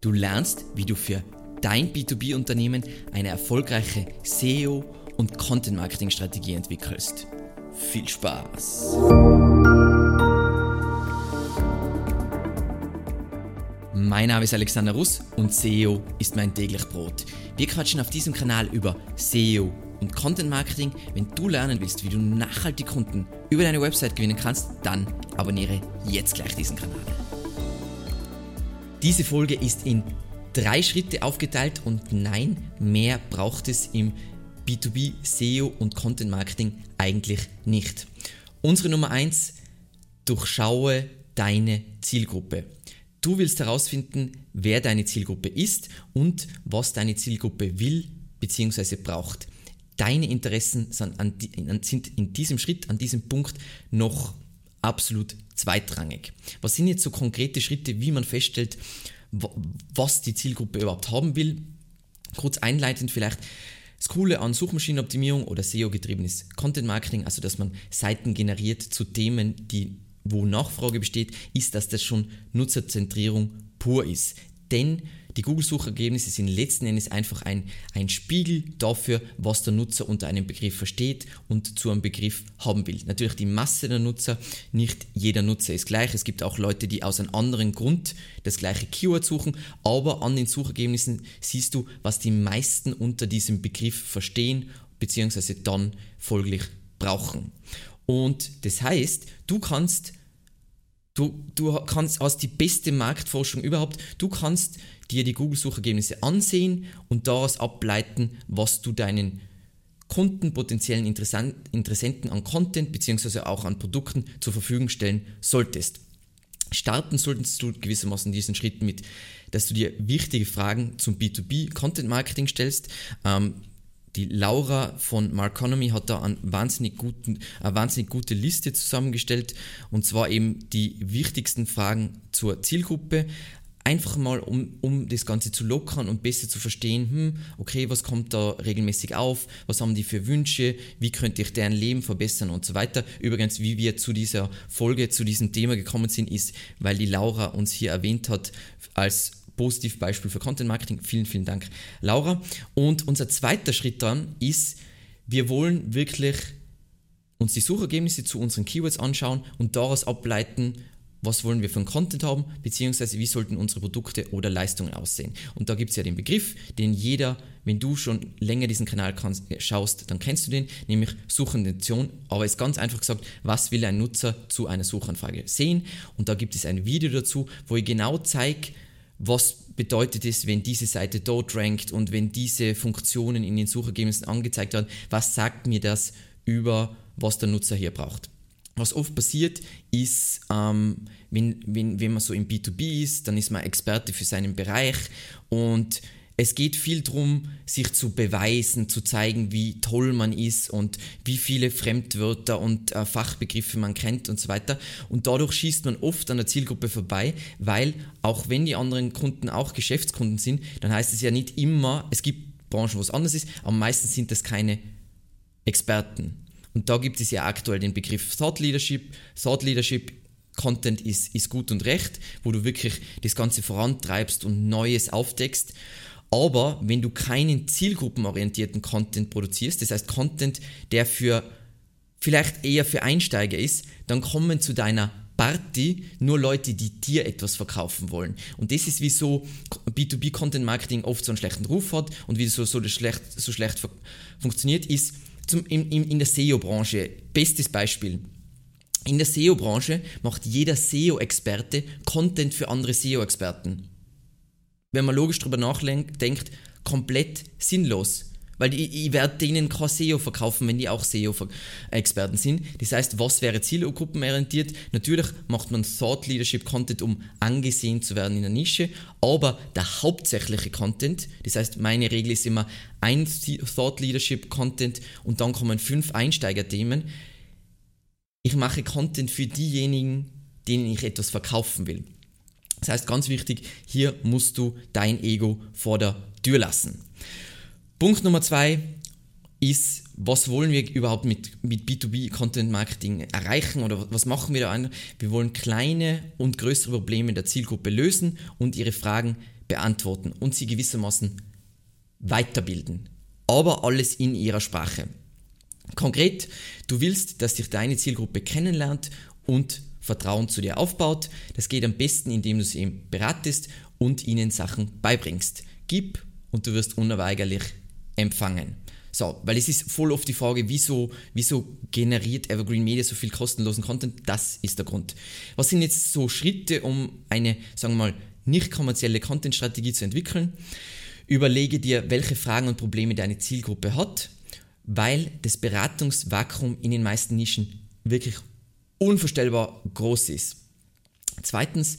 Du lernst, wie du für dein B2B-Unternehmen eine erfolgreiche SEO- und Content-Marketing-Strategie entwickelst. Viel Spaß! Mein Name ist Alexander Russ und SEO ist mein täglich Brot. Wir quatschen auf diesem Kanal über SEO und Content Marketing. Wenn du lernen willst, wie du nachhaltig Kunden über deine Website gewinnen kannst, dann abonniere jetzt gleich diesen Kanal. Diese Folge ist in drei Schritte aufgeteilt und nein, mehr braucht es im B2B SEO und Content Marketing eigentlich nicht. Unsere Nummer eins: durchschaue deine Zielgruppe. Du willst herausfinden, wer deine Zielgruppe ist und was deine Zielgruppe will bzw. braucht. Deine Interessen sind in diesem Schritt, an diesem Punkt noch absolut zweitrangig. Was sind jetzt so konkrete Schritte, wie man feststellt, was die Zielgruppe überhaupt haben will? Kurz einleitend vielleicht. Das Coole an Suchmaschinenoptimierung oder SEO-getriebenes Content Marketing, also dass man Seiten generiert zu Themen, die, wo Nachfrage besteht, ist, dass das schon Nutzerzentrierung pur ist. Denn die Google-Suchergebnisse sind letzten Endes einfach ein, ein Spiegel dafür, was der Nutzer unter einem Begriff versteht und zu einem Begriff haben will. Natürlich die Masse der Nutzer, nicht jeder Nutzer ist gleich. Es gibt auch Leute, die aus einem anderen Grund das gleiche Keyword suchen, aber an den Suchergebnissen siehst du, was die meisten unter diesem Begriff verstehen bzw. dann folglich brauchen. Und das heißt, du kannst Du, du kannst, hast die beste Marktforschung überhaupt. Du kannst dir die Google-Suchergebnisse ansehen und daraus ableiten, was du deinen Kunden, potenziellen Interessenten an Content bzw. auch an Produkten zur Verfügung stellen solltest. Starten solltest du gewissermaßen diesen Schritt mit, dass du dir wichtige Fragen zum B2B Content Marketing stellst. Ähm, die Laura von Marconomy hat da einen wahnsinnig guten, eine wahnsinnig gute Liste zusammengestellt und zwar eben die wichtigsten Fragen zur Zielgruppe. Einfach mal, um, um das Ganze zu lockern und besser zu verstehen, hm, okay, was kommt da regelmäßig auf, was haben die für Wünsche, wie könnte ich deren Leben verbessern und so weiter. Übrigens, wie wir zu dieser Folge, zu diesem Thema gekommen sind, ist, weil die Laura uns hier erwähnt hat als Positivbeispiel für Content Marketing. Vielen, vielen Dank, Laura. Und unser zweiter Schritt dann ist, wir wollen wirklich uns die Suchergebnisse zu unseren Keywords anschauen und daraus ableiten, was wollen wir für einen Content haben, beziehungsweise wie sollten unsere Produkte oder Leistungen aussehen. Und da gibt es ja den Begriff, den jeder, wenn du schon länger diesen Kanal kannst, schaust, dann kennst du den, nämlich Suchintention. Aber es ist ganz einfach gesagt, was will ein Nutzer zu einer Suchanfrage sehen? Und da gibt es ein Video dazu, wo ich genau zeige, was bedeutet es, wenn diese Seite dort rankt und wenn diese Funktionen in den Suchergebnissen angezeigt werden, was sagt mir das über, was der Nutzer hier braucht. Was oft passiert, ist, ähm, wenn, wenn, wenn man so im B2B ist, dann ist man Experte für seinen Bereich und es geht viel darum, sich zu beweisen, zu zeigen, wie toll man ist und wie viele Fremdwörter und äh, Fachbegriffe man kennt und so weiter. Und dadurch schießt man oft an der Zielgruppe vorbei, weil auch wenn die anderen Kunden auch Geschäftskunden sind, dann heißt es ja nicht immer, es gibt Branchen, wo es anders ist, aber meistens sind das keine Experten. Und da gibt es ja aktuell den Begriff Thought Leadership. Thought Leadership Content ist, ist gut und recht, wo du wirklich das Ganze vorantreibst und Neues aufdeckst. Aber wenn du keinen zielgruppenorientierten Content produzierst, das heißt Content, der für vielleicht eher für Einsteiger ist, dann kommen zu deiner Party nur Leute, die dir etwas verkaufen wollen. Und das ist, wieso B2B Content Marketing oft so einen schlechten Ruf hat und wieso so, das schlecht, so schlecht funktioniert, ist zum, in, in der SEO-Branche. Bestes Beispiel. In der SEO-Branche macht jeder SEO-Experte Content für andere SEO-Experten wenn man logisch drüber nachdenkt, komplett sinnlos. Weil ich, ich werde denen kein SEO verkaufen, wenn die auch SEO-Experten sind. Das heißt, was wäre zielgruppenorientiert? Natürlich macht man Thought Leadership Content, um angesehen zu werden in der Nische, aber der hauptsächliche Content, das heißt, meine Regel ist immer ein Thought Leadership Content und dann kommen fünf Einsteigerthemen. Ich mache Content für diejenigen, denen ich etwas verkaufen will. Das heißt, ganz wichtig, hier musst du dein Ego vor der Tür lassen. Punkt Nummer zwei ist, was wollen wir überhaupt mit, mit B2B Content Marketing erreichen oder was machen wir da? Wir wollen kleine und größere Probleme der Zielgruppe lösen und ihre Fragen beantworten und sie gewissermaßen weiterbilden. Aber alles in ihrer Sprache. Konkret, du willst, dass dich deine Zielgruppe kennenlernt und Vertrauen zu dir aufbaut. Das geht am besten, indem du sie beratest und ihnen Sachen beibringst. Gib und du wirst unweigerlich empfangen. So, weil es ist voll oft die Frage, wieso, wieso generiert Evergreen Media so viel kostenlosen Content? Das ist der Grund. Was sind jetzt so Schritte, um eine, sagen wir mal, nicht kommerzielle Content-Strategie zu entwickeln? Überlege dir, welche Fragen und Probleme deine Zielgruppe hat, weil das Beratungsvakuum in den meisten Nischen wirklich unvorstellbar groß ist. Zweitens,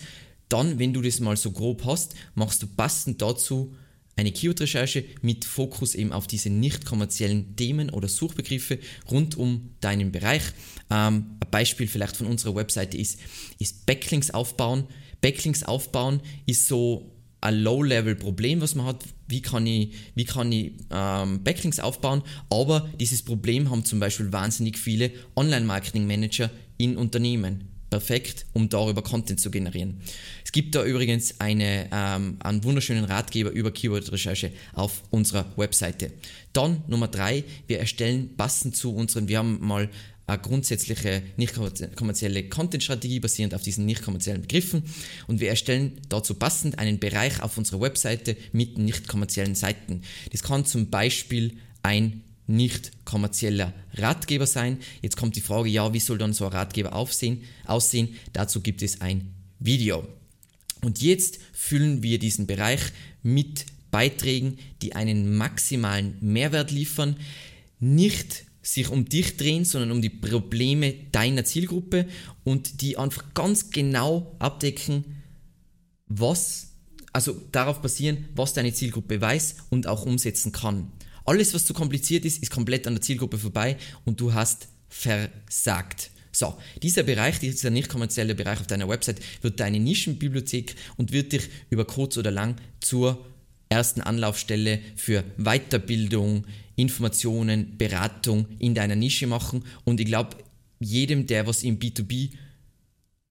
dann, wenn du das mal so grob hast, machst du passend dazu eine Keyword-Recherche mit Fokus eben auf diese nicht kommerziellen Themen oder Suchbegriffe rund um deinen Bereich. Ähm, ein Beispiel vielleicht von unserer Webseite ist, ist Backlinks aufbauen. Backlinks aufbauen ist so ein Low-Level-Problem, was man hat. Wie kann ich, wie kann ich ähm, Backlinks aufbauen? Aber dieses Problem haben zum Beispiel wahnsinnig viele Online-Marketing-Manager in Unternehmen perfekt, um darüber Content zu generieren. Es gibt da übrigens eine, ähm, einen wunderschönen Ratgeber über Keyword-Recherche auf unserer Webseite. Dann Nummer drei, wir erstellen passend zu unseren, wir haben mal eine grundsätzliche nicht kommerzielle Content-Strategie basierend auf diesen nicht kommerziellen Begriffen und wir erstellen dazu passend einen Bereich auf unserer Webseite mit nicht kommerziellen Seiten. Das kann zum Beispiel ein nicht kommerzieller Ratgeber sein. Jetzt kommt die Frage, ja, wie soll dann so ein Ratgeber aufsehen, aussehen? Dazu gibt es ein Video. Und jetzt füllen wir diesen Bereich mit Beiträgen, die einen maximalen Mehrwert liefern, nicht sich um dich drehen, sondern um die Probleme deiner Zielgruppe und die einfach ganz genau abdecken, was, also darauf basieren, was deine Zielgruppe weiß und auch umsetzen kann. Alles, was zu kompliziert ist, ist komplett an der Zielgruppe vorbei und du hast versagt. So, dieser Bereich, dieser nicht kommerzielle Bereich auf deiner Website wird deine Nischenbibliothek und wird dich über kurz oder lang zur ersten Anlaufstelle für Weiterbildung, Informationen, Beratung in deiner Nische machen. Und ich glaube, jedem, der was im B2B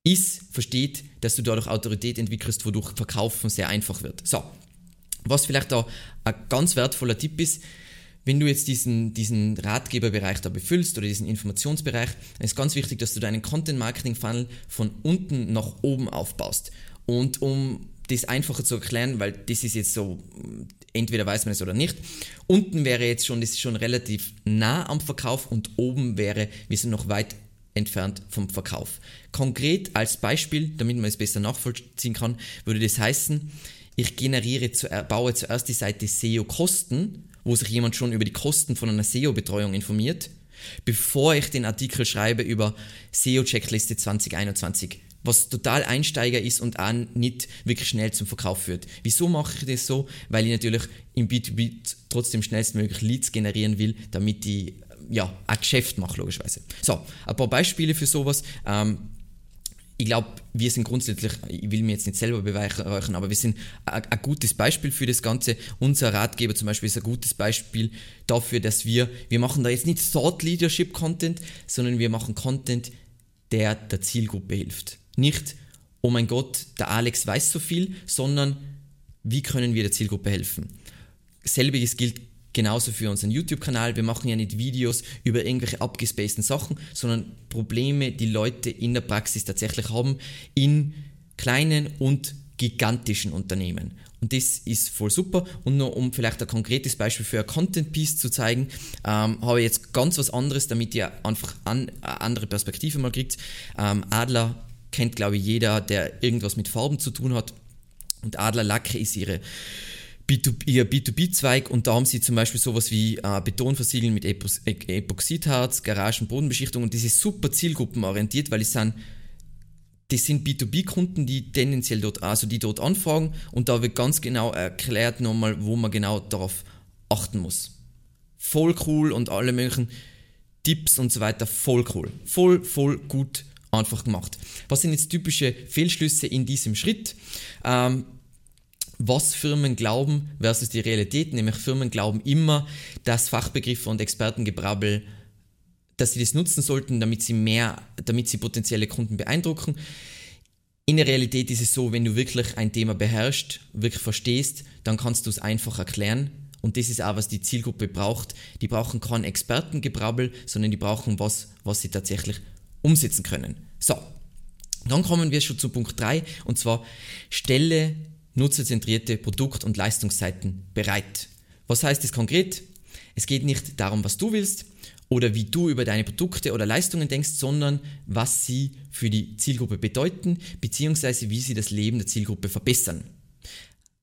ist, versteht, dass du dadurch Autorität entwickelst, wodurch Verkaufen sehr einfach wird. So, was vielleicht da ein ganz wertvoller Tipp ist, wenn du jetzt diesen, diesen Ratgeberbereich da befüllst oder diesen Informationsbereich, dann ist ganz wichtig, dass du deinen Content-Marketing-Funnel von unten nach oben aufbaust. Und um das einfacher zu erklären, weil das ist jetzt so, entweder weiß man es oder nicht. Unten wäre jetzt schon, das ist schon relativ nah am Verkauf und oben wäre, wir sind noch weit entfernt vom Verkauf. Konkret als Beispiel, damit man es besser nachvollziehen kann, würde das heißen, ich generiere, baue zuerst die Seite SEO-Kosten wo sich jemand schon über die Kosten von einer SEO-Betreuung informiert, bevor ich den Artikel schreibe über SEO-Checkliste 2021 was total Einsteiger ist und auch nicht wirklich schnell zum Verkauf führt. Wieso mache ich das so? Weil ich natürlich im B2B trotzdem schnellstmöglich Leads generieren will, damit ich ja, ein Geschäft mache, logischerweise. So, ein paar Beispiele für sowas. Ähm, ich glaube, wir sind grundsätzlich, ich will mir jetzt nicht selber beweihräuchern, aber wir sind ein, ein, gutes Beispiel für das Ganze. Unser Ratgeber zum Beispiel ist ein gutes Beispiel dafür, dass wir, wir machen da jetzt nicht Thought Leadership Content, sondern wir machen Content, der der Zielgruppe hilft. Nicht, oh mein Gott, der Alex weiß so viel, sondern wie können wir der Zielgruppe helfen. Selbiges gilt Genauso für unseren YouTube-Kanal. Wir machen ja nicht Videos über irgendwelche abgespaceden Sachen, sondern Probleme, die Leute in der Praxis tatsächlich haben, in kleinen und gigantischen Unternehmen. Und das ist voll super. Und nur um vielleicht ein konkretes Beispiel für ein Content Piece zu zeigen, ähm, habe ich jetzt ganz was anderes, damit ihr einfach an, eine andere Perspektive mal kriegt. Ähm, Adler kennt, glaube ich, jeder, der irgendwas mit Farben zu tun hat. Und Adler Lacke ist ihre B2B, ihr B2B-Zweig und da haben sie zum Beispiel sowas wie äh, Betonversiegeln mit Epos e-, Epoxidharz, Garagen, Bodenbeschichtung und das ist super zielgruppenorientiert, weil es sind das sind B2B-Kunden, die tendenziell dort, also die dort anfragen und da wird ganz genau erklärt nochmal, wo man genau darauf achten muss. Voll cool und alle möglichen Tipps und so weiter, voll cool. Voll, voll gut einfach gemacht. Was sind jetzt typische Fehlschlüsse in diesem Schritt? Ähm, was Firmen glauben versus die Realität, nämlich Firmen glauben immer, dass Fachbegriffe und Expertengebrabbel, dass sie das nutzen sollten, damit sie mehr, damit sie potenzielle Kunden beeindrucken. in der Realität ist es so, wenn du wirklich ein Thema beherrschst, wirklich verstehst, dann kannst du es einfach erklären. Und das ist auch, was die Zielgruppe braucht. Die brauchen kein Expertengebrabbel, sondern die brauchen was, was sie tatsächlich umsetzen können. So, dann kommen wir schon zu Punkt 3 und zwar stelle nutzerzentrierte Produkt- und Leistungsseiten bereit. Was heißt das konkret? Es geht nicht darum, was du willst, oder wie du über deine Produkte oder Leistungen denkst, sondern was sie für die Zielgruppe bedeuten, beziehungsweise wie sie das Leben der Zielgruppe verbessern.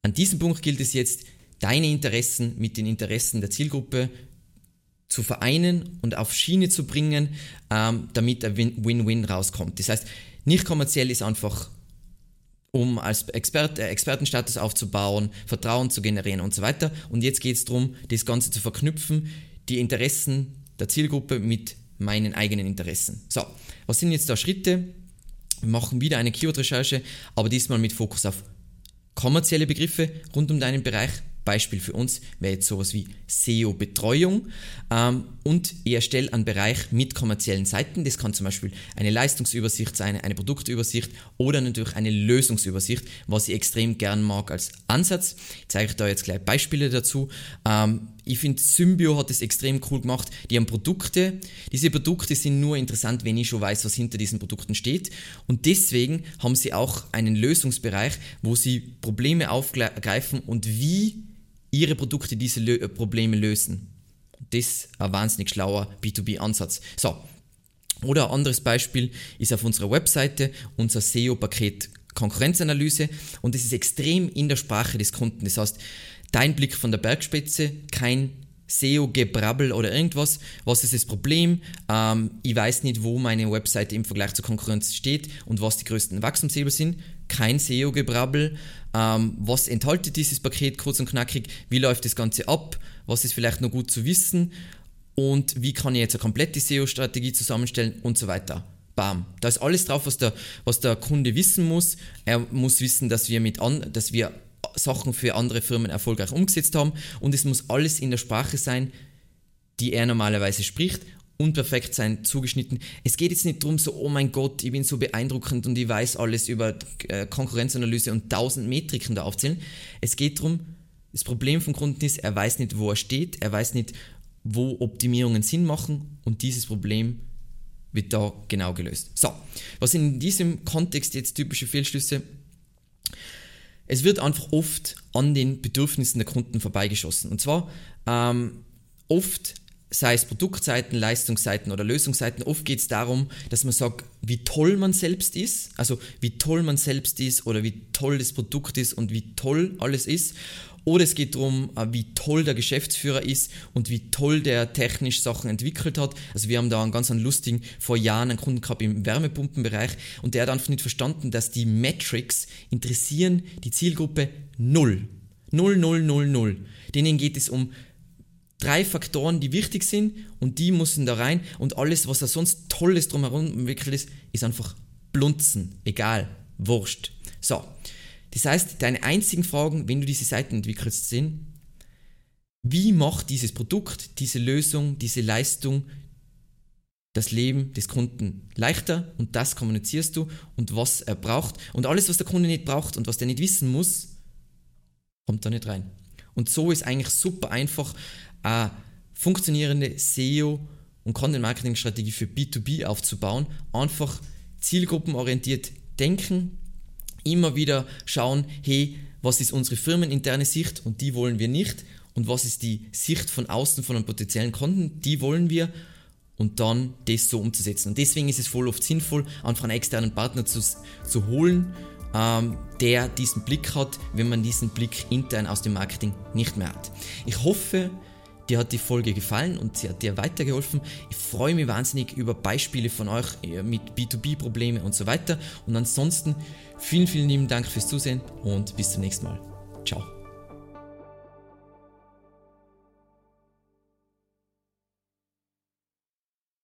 An diesem Punkt gilt es jetzt, deine Interessen mit den Interessen der Zielgruppe zu vereinen und auf Schiene zu bringen, ähm, damit ein Win-Win rauskommt. Das heißt, nicht kommerziell ist einfach, um als Expert, äh, Expertenstatus aufzubauen, Vertrauen zu generieren und so weiter. Und jetzt geht es darum, das Ganze zu verknüpfen, die Interessen der Zielgruppe mit meinen eigenen Interessen. So, was sind jetzt da Schritte? Wir machen wieder eine Keyword-Recherche, aber diesmal mit Fokus auf kommerzielle Begriffe rund um deinen Bereich. Beispiel für uns wäre jetzt sowas wie SEO-Betreuung ähm, und ich erstelle einen Bereich mit kommerziellen Seiten. Das kann zum Beispiel eine Leistungsübersicht sein, eine Produktübersicht oder natürlich eine Lösungsübersicht, was ich extrem gern mag als Ansatz. Ich zeige euch da jetzt gleich Beispiele dazu. Ähm, ich finde, Symbio hat es extrem cool gemacht. Die haben Produkte. Diese Produkte sind nur interessant, wenn ich schon weiß, was hinter diesen Produkten steht. Und deswegen haben sie auch einen Lösungsbereich, wo sie Probleme aufgreifen und wie ihre Produkte diese Lö äh, Probleme lösen. Das ist ein wahnsinnig schlauer B2B-Ansatz. So. Oder ein anderes Beispiel ist auf unserer Webseite unser SEO-Paket Konkurrenzanalyse und das ist extrem in der Sprache des Kunden. Das heißt, dein Blick von der Bergspitze, kein SEO-Gebrabbel oder irgendwas. Was ist das Problem? Ähm, ich weiß nicht, wo meine Webseite im Vergleich zur Konkurrenz steht und was die größten Wachstumshebel sind. Kein SEO-Gebrabbel. Ähm, was enthält dieses Paket kurz und knackig? Wie läuft das Ganze ab? Was ist vielleicht noch gut zu wissen? Und wie kann ich jetzt eine komplette SEO-Strategie zusammenstellen und so weiter. Bam. Da ist alles drauf, was der, was der Kunde wissen muss. Er muss wissen, dass wir, mit an, dass wir Sachen für andere Firmen erfolgreich umgesetzt haben und es muss alles in der Sprache sein, die er normalerweise spricht und perfekt sein, zugeschnitten. Es geht jetzt nicht darum, so, oh mein Gott, ich bin so beeindruckend und ich weiß alles über äh, Konkurrenzanalyse und tausend Metriken da aufzählen. Es geht darum, das Problem vom Kunden ist, er weiß nicht, wo er steht, er weiß nicht, wo Optimierungen Sinn machen und dieses Problem wird da genau gelöst. So, was sind in diesem Kontext jetzt typische Fehlschlüsse? Es wird einfach oft an den Bedürfnissen der Kunden vorbeigeschossen. Und zwar ähm, oft, sei es Produktseiten, Leistungsseiten oder Lösungsseiten, oft geht es darum, dass man sagt, wie toll man selbst ist, also wie toll man selbst ist oder wie toll das Produkt ist und wie toll alles ist. Oder es geht darum, äh, wie toll der Geschäftsführer ist und wie toll der technisch Sachen entwickelt hat. Also wir haben da einen ganz einen lustigen, vor Jahren einen Kunden gehabt im Wärmepumpenbereich und der hat einfach nicht verstanden, dass die Metrics interessieren die Zielgruppe null. Null, null, null, null. Denen geht es um drei Faktoren, die wichtig sind und die müssen da rein und alles, was da sonst Tolles drumherum entwickelt ist, ist einfach blunzen. Egal. Wurscht. So. Das heißt, deine einzigen Fragen, wenn du diese Seiten entwickelst, sind, wie macht dieses Produkt, diese Lösung, diese Leistung das Leben des Kunden leichter und das kommunizierst du und was er braucht. Und alles, was der Kunde nicht braucht und was der nicht wissen muss, kommt da nicht rein. Und so ist eigentlich super einfach eine funktionierende SEO und Content Marketing Strategie für B2B aufzubauen. Einfach zielgruppenorientiert denken, immer wieder schauen, hey, was ist unsere firmeninterne Sicht und die wollen wir nicht und was ist die Sicht von außen von einem potenziellen Kunden, die wollen wir und dann das so umzusetzen. Und deswegen ist es voll oft sinnvoll, einfach einen externen Partner zu, zu holen, ähm, der diesen Blick hat, wenn man diesen Blick intern aus dem Marketing nicht mehr hat. Ich hoffe, Dir hat die Folge gefallen und sie hat dir weitergeholfen. Ich freue mich wahnsinnig über Beispiele von euch äh, mit B2B-Problemen und so weiter. Und ansonsten vielen, vielen lieben Dank fürs Zusehen und bis zum nächsten Mal. Ciao.